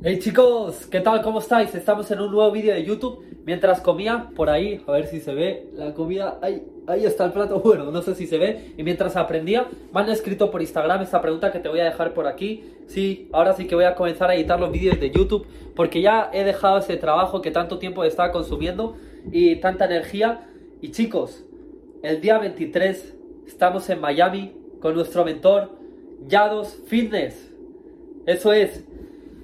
Hey chicos, ¿qué tal? ¿Cómo estáis? Estamos en un nuevo vídeo de YouTube. Mientras comía, por ahí, a ver si se ve la comida. Ahí, ahí está el plato, bueno, no sé si se ve. Y mientras aprendía, me han escrito por Instagram esta pregunta que te voy a dejar por aquí. Sí, ahora sí que voy a comenzar a editar los vídeos de YouTube porque ya he dejado ese trabajo que tanto tiempo estaba consumiendo y tanta energía. Y chicos, el día 23 estamos en Miami con nuestro mentor Yados Fitness. Eso es,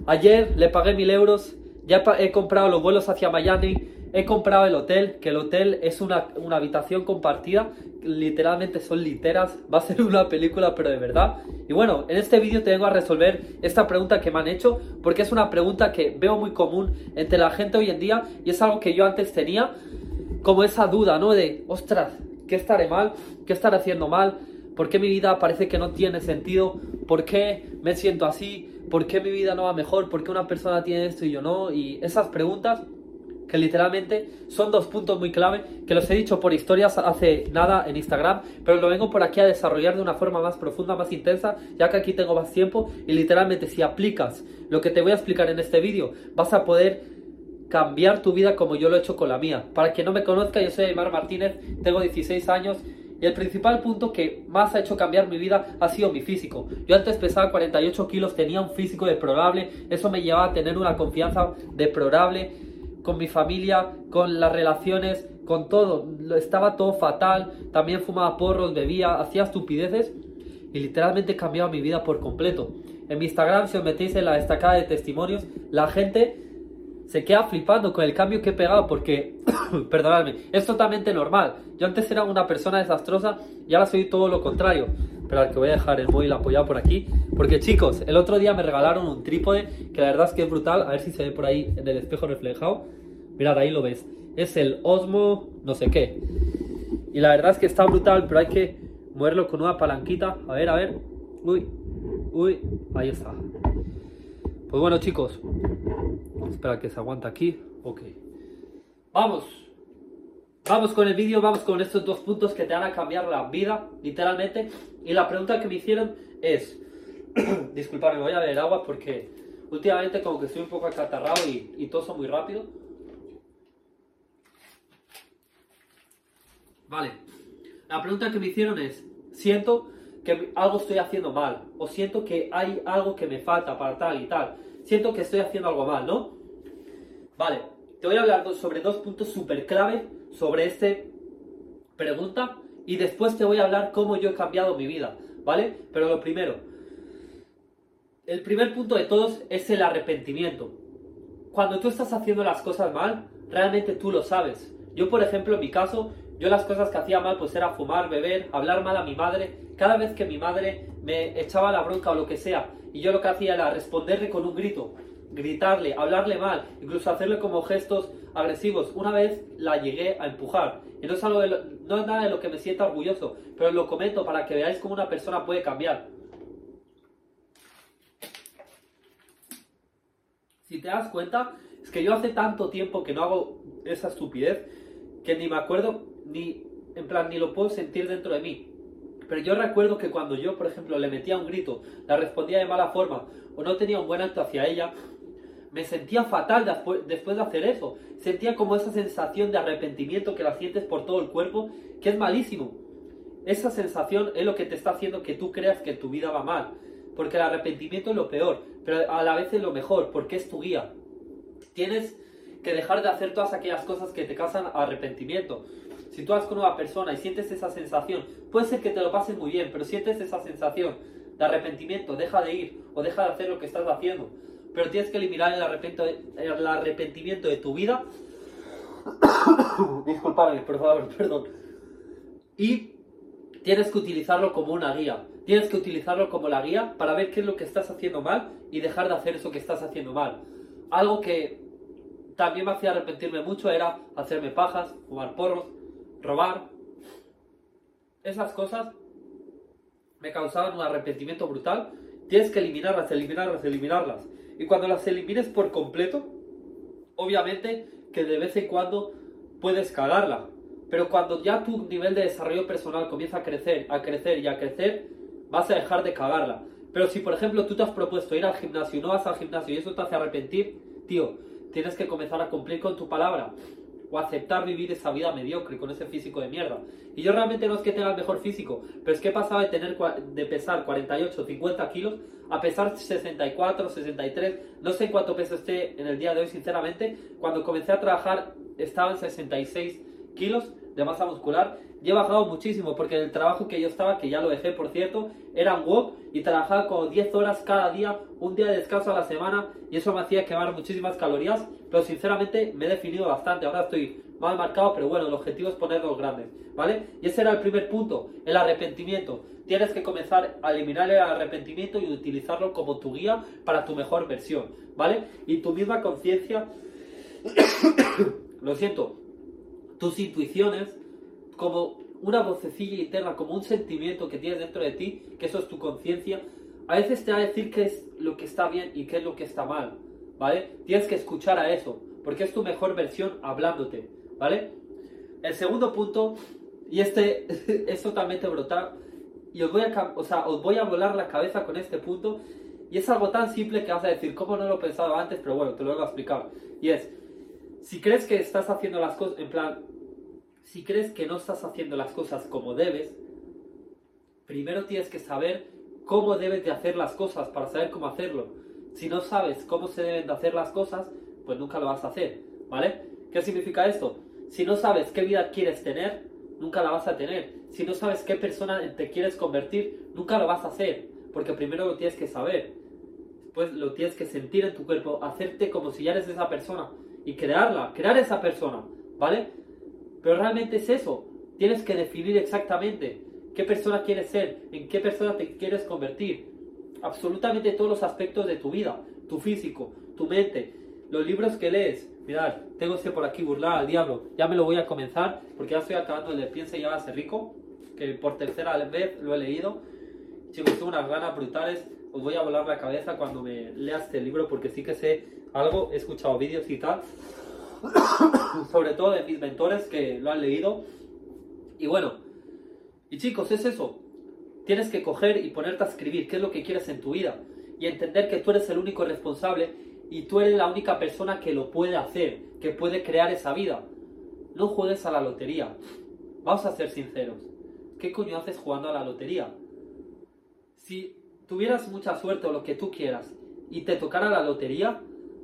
ayer le pagué mil euros, ya he comprado los vuelos hacia Miami, he comprado el hotel, que el hotel es una, una habitación compartida, literalmente son literas, va a ser una película pero de verdad. Y bueno, en este vídeo te vengo a resolver esta pregunta que me han hecho, porque es una pregunta que veo muy común entre la gente hoy en día y es algo que yo antes tenía, como esa duda, ¿no? De, ostras, ¿qué estaré mal? ¿Qué estaré haciendo mal? ¿Por qué mi vida parece que no tiene sentido? ¿Por qué me siento así? ¿Por qué mi vida no va mejor? ¿Por qué una persona tiene esto y yo no? Y esas preguntas que literalmente son dos puntos muy clave, que los he dicho por historias hace nada en Instagram, pero lo vengo por aquí a desarrollar de una forma más profunda, más intensa, ya que aquí tengo más tiempo y literalmente si aplicas lo que te voy a explicar en este vídeo, vas a poder cambiar tu vida como yo lo he hecho con la mía. Para quien no me conozca, yo soy Aymar Martínez, tengo 16 años y el principal punto que más ha hecho cambiar mi vida ha sido mi físico. Yo antes pesaba 48 kilos, tenía un físico deplorable, eso me llevaba a tener una confianza deplorable con mi familia, con las relaciones, con todo. Estaba todo fatal, también fumaba porros, bebía, hacía estupideces y literalmente cambiaba mi vida por completo. En mi Instagram, si os metéis en la destacada de testimonios, la gente se queda flipando con el cambio que he pegado porque, perdonadme, es totalmente normal. Yo antes era una persona desastrosa y ahora soy todo lo contrario. Pero al que voy a dejar el móvil apoyado por aquí. Porque chicos, el otro día me regalaron un trípode que la verdad es que es brutal. A ver si se ve por ahí en el espejo reflejado. Mirad, ahí lo ves. Es el Osmo no sé qué. Y la verdad es que está brutal, pero hay que moverlo con una palanquita. A ver, a ver. Uy, uy, ahí está. Pues bueno chicos, espera que se aguanta aquí. Ok. Vamos. Vamos con el vídeo, vamos con estos dos puntos que te van a cambiar la vida, literalmente. Y la pregunta que me hicieron es... Disculpadme, voy a beber agua porque últimamente como que estoy un poco acatarrado y, y toso muy rápido. Vale. La pregunta que me hicieron es, siento que algo estoy haciendo mal, o siento que hay algo que me falta para tal y tal, siento que estoy haciendo algo mal, ¿no? Vale, te voy a hablar sobre dos puntos súper clave sobre esta pregunta y después te voy a hablar cómo yo he cambiado mi vida, ¿vale? Pero lo primero, el primer punto de todos es el arrepentimiento. Cuando tú estás haciendo las cosas mal, realmente tú lo sabes. Yo, por ejemplo, en mi caso, yo las cosas que hacía mal pues era fumar, beber, hablar mal a mi madre. Cada vez que mi madre me echaba la bronca o lo que sea, y yo lo que hacía era responderle con un grito, gritarle, hablarle mal, incluso hacerle como gestos agresivos. Una vez la llegué a empujar. Y no es, algo no es nada de lo que me sienta orgulloso, pero lo comento para que veáis cómo una persona puede cambiar. Si te das cuenta, es que yo hace tanto tiempo que no hago esa estupidez que ni me acuerdo, ni en plan, ni lo puedo sentir dentro de mí. Pero yo recuerdo que cuando yo, por ejemplo, le metía un grito, la respondía de mala forma o no tenía un buen acto hacia ella, me sentía fatal después de hacer eso. Sentía como esa sensación de arrepentimiento que la sientes por todo el cuerpo, que es malísimo. Esa sensación es lo que te está haciendo que tú creas que tu vida va mal. Porque el arrepentimiento es lo peor, pero a la vez es lo mejor, porque es tu guía. Tienes que dejar de hacer todas aquellas cosas que te causan arrepentimiento. Si tú vas con una persona y sientes esa sensación, puede ser que te lo pases muy bien, pero sientes esa sensación de arrepentimiento, deja de ir o deja de hacer lo que estás haciendo. Pero tienes que eliminar el, el arrepentimiento de tu vida. Disculpadme, por favor, perdón. Y tienes que utilizarlo como una guía. Tienes que utilizarlo como la guía para ver qué es lo que estás haciendo mal y dejar de hacer eso que estás haciendo mal. Algo que también me hacía arrepentirme mucho era hacerme pajas, fumar porros, robar. Esas cosas me causaban un arrepentimiento brutal. Tienes que eliminarlas, eliminarlas, eliminarlas. Y cuando las elimines por completo, obviamente que de vez en cuando puedes cagarla. Pero cuando ya tu nivel de desarrollo personal comienza a crecer, a crecer y a crecer, vas a dejar de cagarla. Pero si, por ejemplo, tú te has propuesto ir al gimnasio y no vas al gimnasio y eso te hace arrepentir, tío, tienes que comenzar a cumplir con tu palabra o aceptar vivir esa vida mediocre con ese físico de mierda. Y yo realmente no es que tenga el mejor físico, pero es que he pasado de, tener, de pesar 48, 50 kilos a pesar 64, 63, no sé cuánto peso esté en el día de hoy, sinceramente. Cuando comencé a trabajar estaba en 66 kilos de masa muscular y he bajado muchísimo porque el trabajo que yo estaba, que ya lo dejé por cierto, era un walk y trabajaba como 10 horas cada día, un día de descanso a la semana y eso me hacía quemar muchísimas calorías, pero sinceramente me he definido bastante, ahora estoy mal marcado, pero bueno, el objetivo es ponerlos grandes, ¿vale? Y ese era el primer punto, el arrepentimiento. Tienes que comenzar a eliminar el arrepentimiento y utilizarlo como tu guía para tu mejor versión, ¿vale? Y tu misma conciencia, lo siento, tus intuiciones como una vocecilla interna, como un sentimiento que tienes dentro de ti, que eso es tu conciencia, a veces te va a decir qué es lo que está bien y qué es lo que está mal, ¿vale? Tienes que escuchar a eso, porque es tu mejor versión hablándote, ¿vale? El segundo punto, y este es totalmente brutal, y os voy, a, o sea, os voy a volar la cabeza con este punto, y es algo tan simple que vas a decir, ¿cómo no lo he pensado antes? Pero bueno, te lo voy a explicar. Y es, si crees que estás haciendo las cosas, en plan, si crees que no estás haciendo las cosas como debes, primero tienes que saber cómo debes de hacer las cosas para saber cómo hacerlo. Si no sabes cómo se deben de hacer las cosas, pues nunca lo vas a hacer, ¿vale? ¿Qué significa esto? Si no sabes qué vida quieres tener, nunca la vas a tener. Si no sabes qué persona te quieres convertir, nunca lo vas a hacer, porque primero lo tienes que saber. Después lo tienes que sentir en tu cuerpo, hacerte como si ya eres esa persona y crearla, crear esa persona, ¿vale? Pero realmente es eso. Tienes que definir exactamente qué persona quieres ser, en qué persona te quieres convertir. Absolutamente todos los aspectos de tu vida, tu físico, tu mente, los libros que lees. Mirad, tengo este por aquí, burlar al diablo. Ya me lo voy a comenzar porque ya estoy acabando el de Piensa y ser rico, que por tercera vez lo he leído. Chicos, tengo unas ganas brutales. Os voy a volar la cabeza cuando me lea este libro porque sí que sé algo, he escuchado vídeos y tal. sobre todo de mis mentores que lo han leído. Y bueno, y chicos, es eso. Tienes que coger y ponerte a escribir qué es lo que quieres en tu vida y entender que tú eres el único responsable y tú eres la única persona que lo puede hacer, que puede crear esa vida. No juegues a la lotería. Vamos a ser sinceros. ¿Qué coño haces jugando a la lotería? Si tuvieras mucha suerte o lo que tú quieras y te tocara la lotería,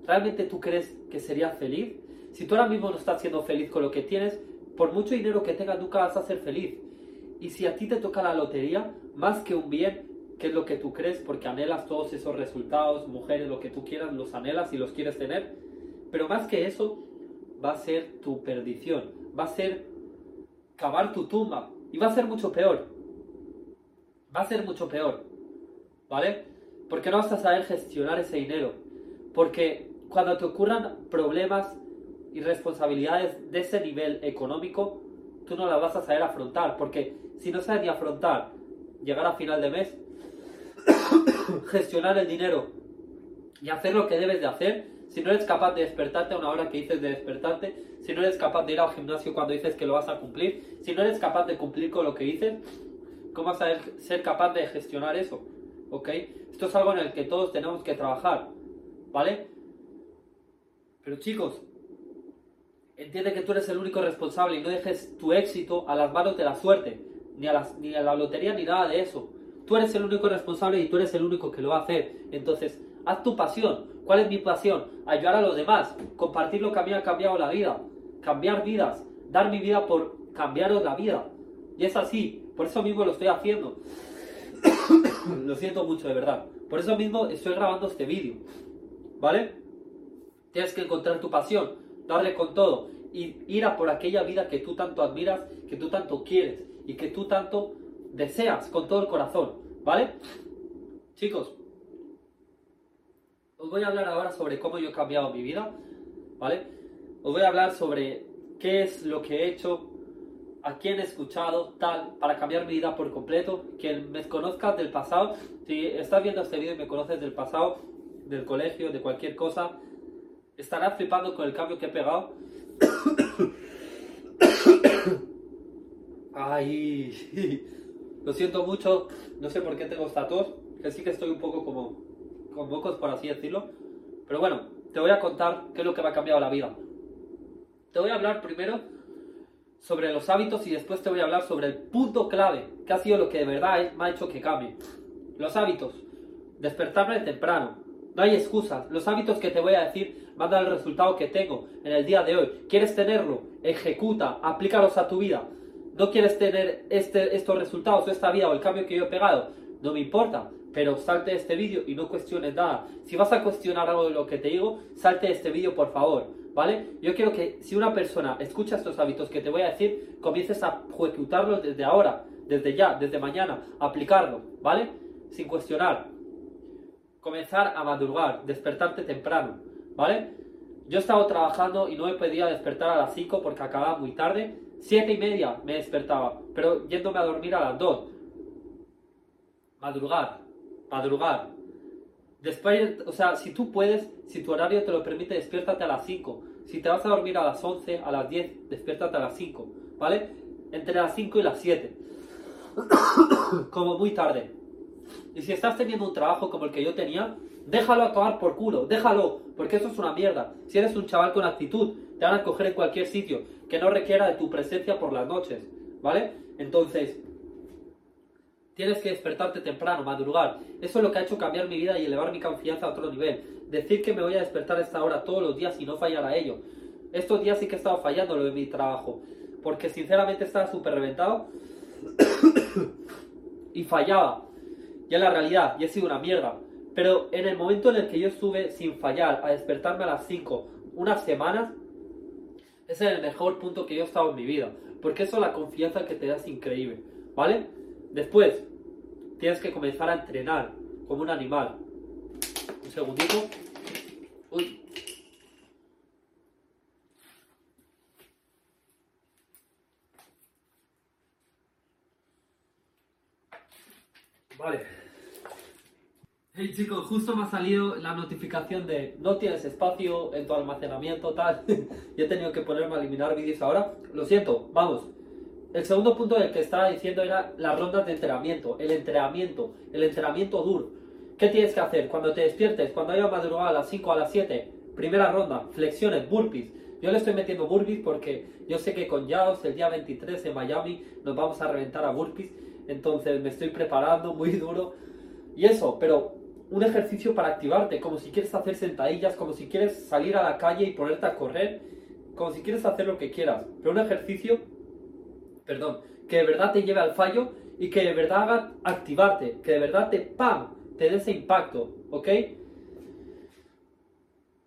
¿realmente tú crees que serías feliz? Si tú ahora mismo no estás siendo feliz con lo que tienes, por mucho dinero que tengas nunca vas a ser feliz. Y si a ti te toca la lotería, más que un bien, que es lo que tú crees, porque anhelas todos esos resultados, mujeres, lo que tú quieras, los anhelas y los quieres tener, pero más que eso, va a ser tu perdición, va a ser cavar tu tumba y va a ser mucho peor. Va a ser mucho peor, ¿vale? Porque no vas a saber gestionar ese dinero. Porque cuando te ocurran problemas y responsabilidades de ese nivel económico, tú no las vas a saber afrontar, porque si no sabes ni afrontar llegar a final de mes, gestionar el dinero y hacer lo que debes de hacer, si no eres capaz de despertarte a una hora que dices de despertarte, si no eres capaz de ir al gimnasio cuando dices que lo vas a cumplir, si no eres capaz de cumplir con lo que dices, ¿cómo vas a ser capaz de gestionar eso? ¿Ok? Esto es algo en el que todos tenemos que trabajar, ¿vale? Pero chicos, Entiende que tú eres el único responsable y no dejes tu éxito a las manos de la suerte, ni a, ni a la lotería, ni nada de eso. Tú eres el único responsable y tú eres el único que lo va a hacer. Entonces, haz tu pasión. ¿Cuál es mi pasión? Ayudar a los demás, compartir lo que a mí ha cambiado la vida, cambiar vidas, dar mi vida por cambiaros la vida. Y es así, por eso mismo lo estoy haciendo. lo siento mucho, de verdad. Por eso mismo estoy grabando este vídeo. ¿Vale? Tienes que encontrar tu pasión darle con todo y ir a por aquella vida que tú tanto admiras, que tú tanto quieres y que tú tanto deseas con todo el corazón, ¿vale? Chicos, os voy a hablar ahora sobre cómo yo he cambiado mi vida, ¿vale? Os voy a hablar sobre qué es lo que he hecho, a quién he escuchado, tal, para cambiar mi vida por completo. Quien me conozca del pasado, si estás viendo este vídeo y me conoces del pasado, del colegio, de cualquier cosa, estará flipando con el cambio que he pegado. Ay, lo siento mucho, no sé por qué tengo esta tos, que sí que estoy un poco como con mocos, por así decirlo. Pero bueno, te voy a contar qué es lo que me ha cambiado la vida. Te voy a hablar primero sobre los hábitos y después te voy a hablar sobre el punto clave, que ha sido lo que de verdad me ha hecho que cambie. Los hábitos. Despertarme temprano. No hay excusas. Los hábitos que te voy a decir van a dar el resultado que tengo en el día de hoy. ¿Quieres tenerlo? Ejecuta, aplícalos a tu vida. ¿No quieres tener este, estos resultados esta vida o el cambio que yo he pegado? No me importa, pero salte este vídeo y no cuestiones nada. Si vas a cuestionar algo de lo que te digo, salte este vídeo por favor, ¿vale? Yo quiero que si una persona escucha estos hábitos que te voy a decir, comiences a ejecutarlos desde ahora, desde ya, desde mañana, aplicarlo, ¿vale? Sin cuestionar. Comenzar a madrugar, despertarte temprano, ¿vale? Yo he estado trabajando y no me podía despertar a las 5 porque acababa muy tarde. 7 y media me despertaba, pero yéndome a dormir a las 2. Madrugar, madrugar. Después, o sea, si tú puedes, si tu horario te lo permite, despiértate a las 5. Si te vas a dormir a las 11, a las 10, despiértate a las 5, ¿vale? Entre las 5 y las 7. como muy tarde. Y si estás teniendo un trabajo como el que yo tenía, déjalo acabar por culo, déjalo, porque eso es una mierda. Si eres un chaval con actitud, te van a coger en cualquier sitio que no requiera de tu presencia por las noches, ¿vale? Entonces, Tienes que despertarte temprano, madrugar. Eso es lo que ha hecho cambiar mi vida y elevar mi confianza a otro nivel. Decir que me voy a despertar a esta hora todos los días y no fallar a ello. Estos días sí que he estado fallando lo de mi trabajo. Porque sinceramente estaba súper reventado. y fallaba. Y en la realidad, y he sido una mierda. Pero en el momento en el que yo estuve sin fallar a despertarme a las 5 unas semanas, ese es el mejor punto que yo he estado en mi vida. Porque eso la confianza que te da es increíble. ¿Vale? Después, tienes que comenzar a entrenar como un animal. Un segundito. Uy. Vale. Hey chicos, justo me ha salido la notificación de no tienes espacio en tu almacenamiento, tal. y he tenido que ponerme a eliminar vídeos ahora. Lo siento, vamos. El segundo punto del que estaba diciendo era las rondas de entrenamiento, el entrenamiento, el entrenamiento duro. ¿Qué tienes que hacer? Cuando te despiertes, cuando haya madrugado a las 5 a las 7, primera ronda, flexiones, burpees. Yo le estoy metiendo burpees porque yo sé que con Yaos el día 23 en Miami nos vamos a reventar a burpees. Entonces me estoy preparando muy duro. Y eso, pero un ejercicio para activarte, como si quieres hacer sentadillas, como si quieres salir a la calle y ponerte a correr, como si quieres hacer lo que quieras. Pero un ejercicio perdón, que de verdad te lleve al fallo y que de verdad haga activarte, que de verdad te ¡pam! te dé ese impacto, ¿ok?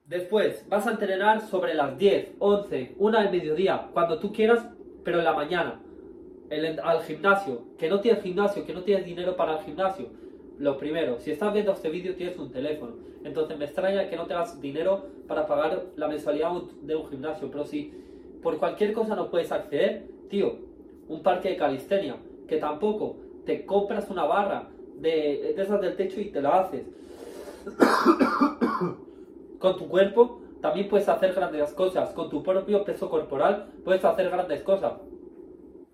Después, vas a entrenar sobre las 10, 11, 1 del mediodía, cuando tú quieras, pero en la mañana, al gimnasio. Que no tienes gimnasio, que no tienes dinero para el gimnasio. Lo primero, si estás viendo este vídeo tienes un teléfono. Entonces me extraña que no tengas dinero para pagar la mensualidad de un gimnasio. Pero si por cualquier cosa no puedes acceder, tío, un parque de calistenia, que tampoco te compras una barra de, esas del techo y te la haces. con tu cuerpo también puedes hacer grandes cosas, con tu propio peso corporal puedes hacer grandes cosas.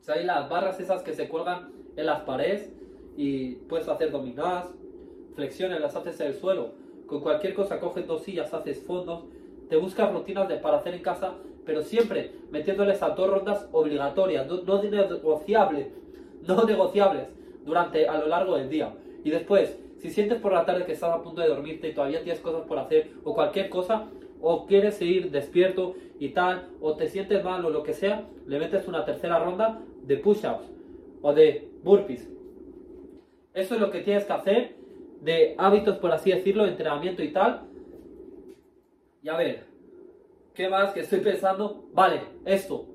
Hay las barras esas que se cuelgan en las paredes y puedes hacer dominadas, flexiones, las haces en el suelo. Con cualquier cosa coges dos sillas, haces fondos, te buscas rutinas de, para hacer en casa pero siempre metiéndoles a dos rondas obligatorias, no, no negociables, no negociables durante a lo largo del día. Y después, si sientes por la tarde que estás a punto de dormirte y todavía tienes cosas por hacer o cualquier cosa, o quieres seguir despierto y tal, o te sientes mal o lo que sea, le metes una tercera ronda de push-ups o de burpees. Eso es lo que tienes que hacer de hábitos, por así decirlo, entrenamiento y tal. Y a ver, ¿Qué más que estoy pensando? Vale, esto.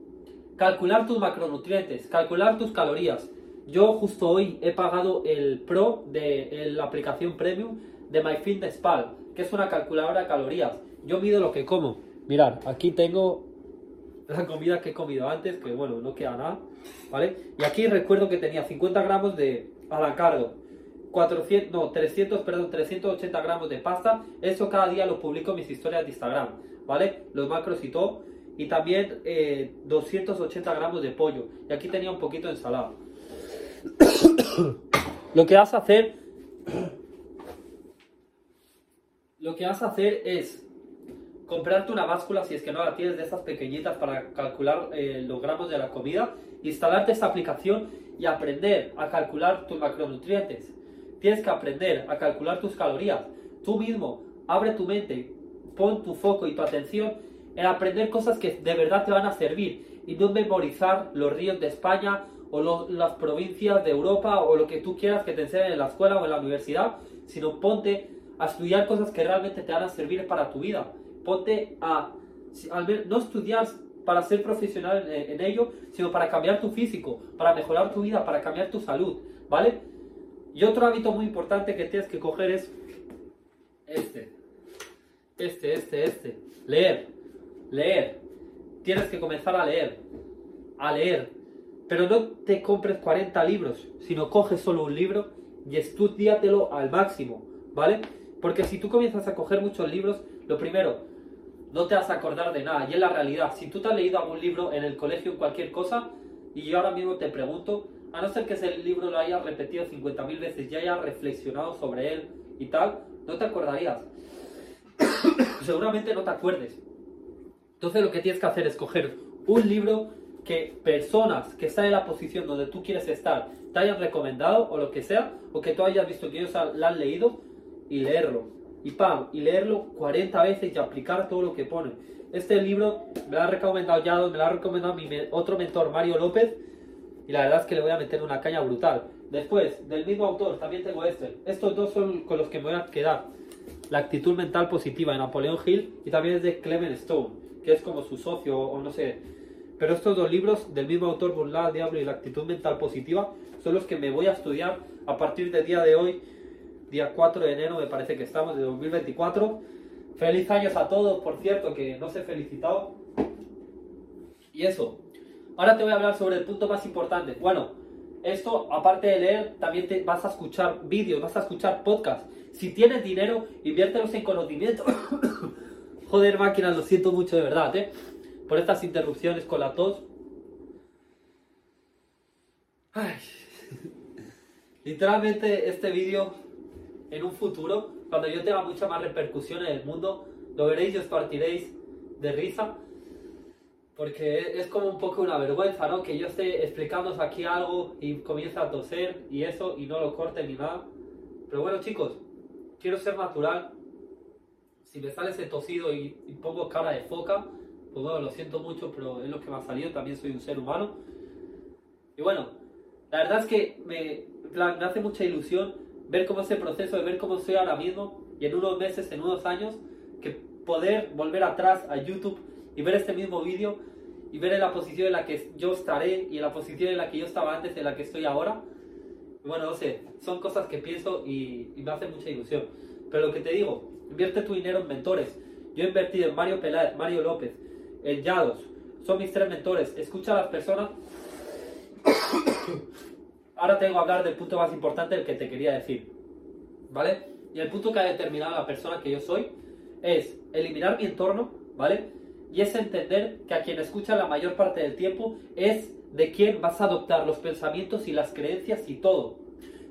Calcular tus macronutrientes, calcular tus calorías. Yo justo hoy he pagado el Pro de la aplicación Premium de MyFitnessPal, que es una calculadora de calorías. Yo mido lo que como. Mirad, aquí tengo la comida que he comido antes, que bueno, no queda nada, ¿vale? Y aquí recuerdo que tenía 50 gramos de anacardo, 400, no, 300, perdón, 380 gramos de pasta. Eso cada día lo publico en mis historias de Instagram. ¿vale? Los macros y todo. Y también 280 eh, gramos de pollo. Y aquí tenía un poquito de ensalada. Lo que vas a hacer lo que vas a hacer es comprarte una báscula, si es que no la tienes, de esas pequeñitas para calcular eh, los gramos de la comida, instalarte esta aplicación y aprender a calcular tus macronutrientes. Tienes que aprender a calcular tus calorías. Tú mismo, abre tu mente, pon tu foco y tu atención en aprender cosas que de verdad te van a servir y no memorizar los ríos de España o las provincias de Europa o lo que tú quieras que te enseñen en la escuela o en la universidad, sino ponte a estudiar cosas que realmente te van a servir para tu vida. Ponte a, al no estudiar para ser profesional en, ello, sino para cambiar tu físico, para mejorar tu vida, para cambiar tu salud, ¿vale? Y otro hábito muy importante que tienes que coger es este, este, este, este, leer, leer. Tienes que comenzar a leer, a leer. Pero no te compres 40 libros, sino coges solo un libro y estudiatelo al máximo, ¿vale? Porque si tú comienzas a coger muchos libros, lo primero, no te vas a acordar de nada. Y es la realidad. Si tú te has leído algún libro en el colegio, cualquier cosa, y yo ahora mismo te pregunto, a no ser que ese libro lo hayas repetido 50.000 veces y hayas reflexionado sobre él y tal, no te acordarías. Seguramente no te acuerdes. Entonces lo que tienes que hacer es coger un libro que personas que están en la posición donde tú quieres estar te hayan recomendado o lo que sea, o que tú hayas visto que ellos la han leído y leerlo. Y pam, y leerlo 40 veces y aplicar todo lo que pone. Este libro me lo ha recomendado ya, me lo ha recomendado mi otro mentor, Mario López, y la verdad es que le voy a meter una caña brutal. Después, del mismo autor, también tengo este. Estos dos son con los que me voy a quedar. La actitud mental positiva de Napoleón Hill y también es de Clement Stone, que es como su socio o no sé. Pero estos dos libros del mismo autor, Burlar al Diablo y la actitud mental positiva, son los que me voy a estudiar a partir del día de hoy día 4 de enero me parece que estamos, de 2024. Feliz años a todos, por cierto, que no se he felicitado. Y eso. Ahora te voy a hablar sobre el punto más importante. Bueno, esto, aparte de leer, también te vas a escuchar vídeos, vas a escuchar podcasts. Si tienes dinero, inviértelos en conocimiento. Joder, máquinas, lo siento mucho de verdad, ¿eh? Por estas interrupciones con la tos. Ay. Literalmente este vídeo en un futuro, cuando yo tenga mucha más repercusión en el mundo, lo veréis y os partiréis de risa. Porque es como un poco una vergüenza, ¿no? Que yo esté explicándoos aquí algo y comienza a toser y eso y no lo corte ni nada. Pero bueno, chicos, quiero ser natural. Si me sale ese tosido y, pongo cara de foca, pues bueno, lo siento mucho, pero es lo que me ha salido. También soy un ser humano. Y bueno, la verdad es que me, me hace mucha ilusión ver cómo es el proceso, de ver cómo soy ahora mismo y en unos meses, en unos años, que poder volver atrás a YouTube y ver este mismo vídeo y ver en la posición en la que yo estaré y en la posición en la que yo estaba antes, en la que estoy ahora. Bueno, no sé, son cosas que pienso y, me hace mucha ilusión. Pero lo que te digo, invierte tu dinero en mentores. Yo he invertido en Mario Peláez, Mario López, en Yados. Son mis tres mentores. Escucha a las personas ahora tengo que hablar del punto más importante del que te quería decir. ¿Vale? Y el punto que ha determinado la persona que yo soy es eliminar mi entorno, ¿vale? Y es entender que a quien escucha la mayor parte del tiempo es de quien vas a adoptar los pensamientos y las creencias y todo.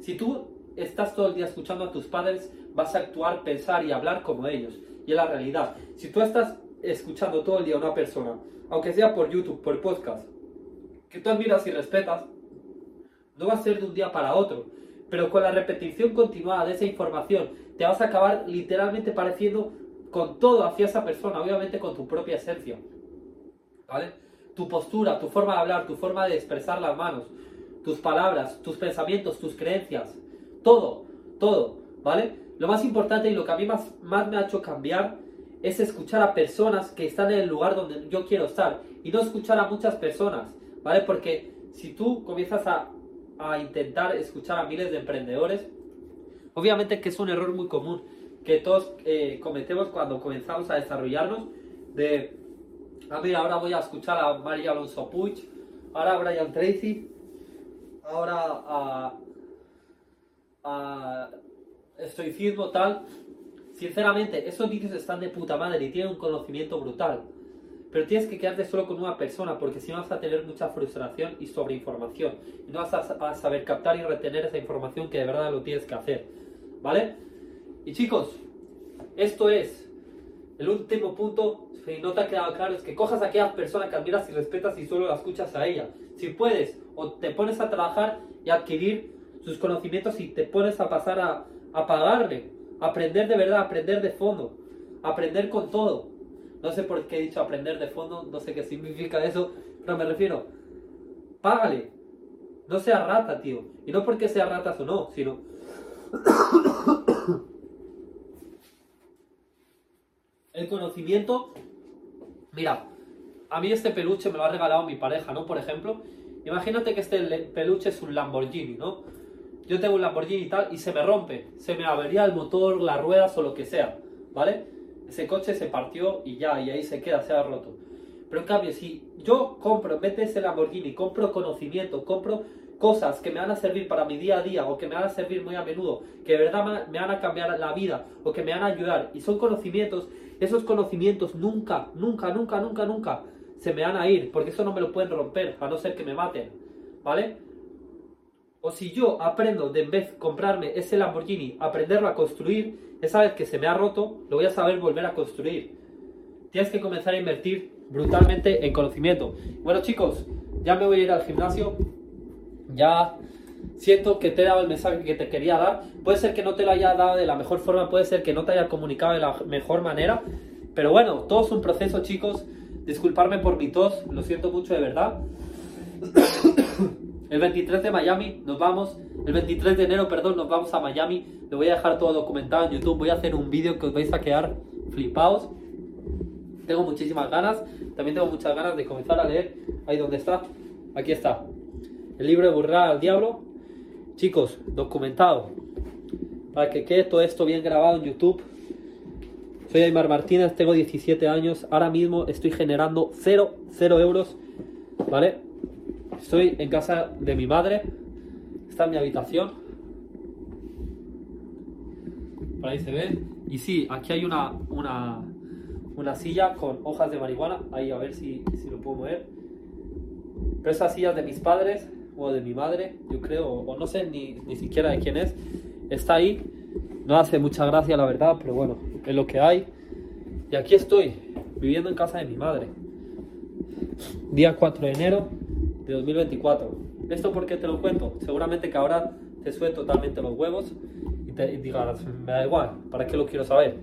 Si tú estás todo el día escuchando a tus padres, vas a actuar, pensar y hablar como ellos. Y es la realidad. Si tú estás escuchando todo el día a una persona, aunque sea por YouTube, por podcast, que tú admiras y respetas, no va a ser de un día para otro. Pero con la repetición continuada de esa información, te vas a acabar literalmente pareciendo con todo hacia esa persona, obviamente con tu propia esencia. ¿Vale? Tu postura, tu forma de hablar, tu forma de expresar las manos, tus palabras, tus pensamientos, tus creencias, todo, todo, ¿vale? Lo más importante y lo que a mí más, más me ha hecho cambiar es escuchar a personas que están en el lugar donde yo quiero estar y no escuchar a muchas personas, ¿vale? Porque si tú comienzas a a intentar escuchar a miles de emprendedores. Obviamente que es un error muy común que todos eh, cometemos cuando comenzamos a desarrollarnos de, a ver, ahora voy a escuchar a María Alonso Puig, ahora a Brian Tracy, ahora a, a estoicismo tal. Sinceramente, esos vídeos están de puta madre y tienen un conocimiento brutal. Pero tienes que quedarte solo con una persona porque si no vas a tener mucha frustración y sobreinformación. No vas a, saber captar y retener esa información que de verdad lo tienes que hacer. ¿Vale? Y chicos, Esto es el último punto, si no te ha quedado claro, es que cojas a aquella persona que admiras y respetas y solo la escuchas a ella. Si puedes, o te pones a trabajar y adquirir sus conocimientos y te pones a pasar a, a pagarle, aprender de verdad, aprender de fondo, aprender con todo. No sé por qué he dicho aprender de fondo, no sé qué significa eso, pero me refiero, págale, no sea rata, tío. Y no porque sea ratas o no, sino... El conocimiento... Mira, a mí este peluche me lo ha regalado mi pareja, ¿no? Por ejemplo, imagínate que este peluche es un Lamborghini, ¿no? Yo tengo un Lamborghini y tal y se me rompe, se me avería el motor, las ruedas o lo que sea, ¿vale? Ese coche se partió y ya, y ahí se queda, se ha roto. Pero en cambio, si yo compro, en vez de ese Lamborghini, compro conocimiento, compro cosas que me van a servir para mi día a día o que me van a servir muy a menudo, que de verdad me van a cambiar la vida o que me van a ayudar y son conocimientos, esos conocimientos nunca, nunca, nunca, nunca, nunca se me van a ir porque eso no me lo pueden romper a no ser que me maten, ¿vale? O si yo aprendo de en vez comprarme ese Lamborghini, aprenderlo a construir, esa vez que se me ha roto, lo voy a saber volver a construir. Tienes que comenzar a invertir brutalmente en conocimiento. Bueno chicos, ya me voy a ir al gimnasio ya siento que te he dado el mensaje que te quería dar. Puede ser que no te lo haya dado de la mejor forma, puede ser que no te haya comunicado de la mejor manera. Pero bueno, todo es un proceso, chicos. Disculparme por mi tos, lo siento mucho de verdad. El 23 de Miami nos vamos, el 23 de enero, perdón, nos vamos a Miami. Lo voy a dejar todo documentado en YouTube. Voy a hacer un vídeo que os vais a quedar flipados. Tengo muchísimas ganas. También tengo muchas ganas de comenzar a leer. Ahí donde está. Aquí está el libro de Burrar al Diablo. Chicos, documentado. Para que quede todo esto bien grabado en YouTube. Soy Aymar Martínez, tengo 17 años. Ahora mismo estoy generando 0, 0 euros. ¿Vale? Estoy en casa de mi madre. Está en mi habitación. Por ahí se ve. Y sí, aquí hay una, una, una silla con hojas de marihuana. Ahí a ver si, si lo puedo mover. Pero esas sillas de mis padres o de mi madre, yo creo, o no sé ni, ni siquiera de quién es, está ahí. No hace mucha gracia, la verdad, pero bueno, es lo que hay. Y aquí estoy, viviendo en casa de mi madre. Día 4 de enero de 2024. ¿Esto por qué te lo cuento? Seguramente que ahora te sube totalmente los huevos y te digas, me da igual, ¿para qué lo quiero saber?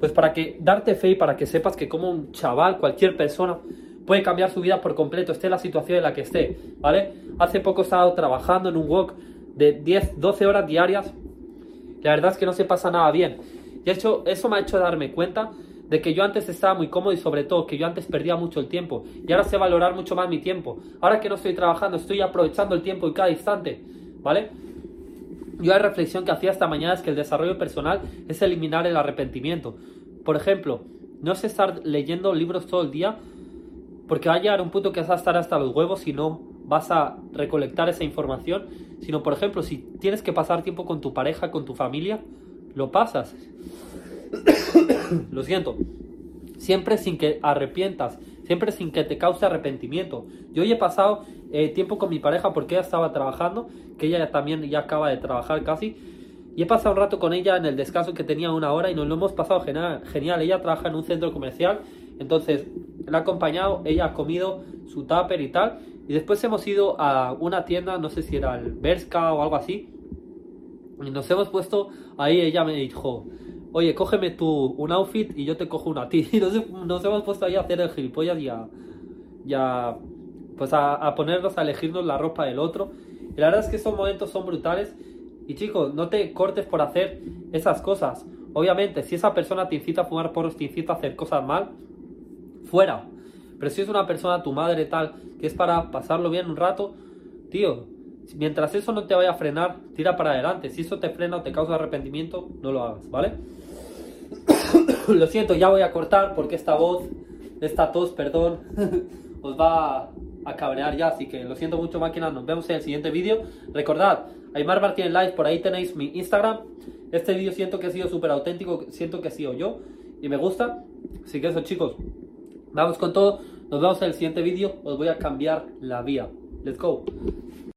Pues para que darte fe y para que sepas que como un chaval, cualquier persona, puede cambiar su vida por completo, esté la situación en la que esté, ¿vale? Hace poco he estado trabajando en un walk de 10, 12 horas diarias. La verdad es que no se pasa nada bien. Y hecho, eso me ha hecho darme cuenta de que yo antes estaba muy cómodo y sobre todo que yo antes perdía mucho el tiempo. Y ahora sé valorar mucho más mi tiempo. Ahora que no estoy trabajando, estoy aprovechando el tiempo y cada instante, ¿vale? Yo la reflexión que hacía esta mañana es que el desarrollo personal es eliminar el arrepentimiento. Por ejemplo, no es estar leyendo libros todo el día porque va a llegar un punto que vas a estar hasta los huevos y no vas a recolectar esa información, sino por ejemplo, si tienes que pasar tiempo con tu pareja, con tu familia, lo pasas. Lo siento. Siempre sin que arrepientas, siempre sin que te cause arrepentimiento. Yo hoy he pasado eh, tiempo con mi pareja porque ella estaba trabajando, que ella también ya acaba de trabajar casi. Y he pasado un rato con ella en el descanso que tenía una hora y nos lo hemos pasado genial. genial. Ella trabaja en un centro comercial, entonces la ha acompañado, ella ha comido su tupper y tal. Y después hemos ido a una tienda, no sé si era el Berska o algo así. Y nos hemos puesto, ahí ella me dijo, oye, cógeme tú un outfit y yo te cojo una a ti. Y nos, hemos puesto ahí a hacer el gilipollas y a, pues a, a, ponernos a elegirnos la ropa del otro. Y la verdad es que esos momentos son brutales. Y chicos, no te cortes por hacer esas cosas. Obviamente, si esa persona te incita a fumar porros, te incita a hacer cosas mal, fuera. Pero si es una persona, tu madre tal, que es para pasarlo bien un rato, tío, mientras eso no te vaya a frenar, tira para adelante. Si eso te frena o te causa arrepentimiento, no lo hagas, ¿vale? lo siento, ya voy a cortar porque esta voz, esta tos, perdón, os va a cabrear ya. Así que lo siento mucho, máquinas. Nos vemos en el siguiente vídeo. Recordad, Aymar Martínez Live, por ahí tenéis mi Instagram. Este vídeo siento que ha sido súper auténtico, siento que he sido yo y me gusta. Así que eso, chicos. Vamos con todo. Nos vemos en el siguiente vídeo. Os voy a cambiar la vía. Let's go.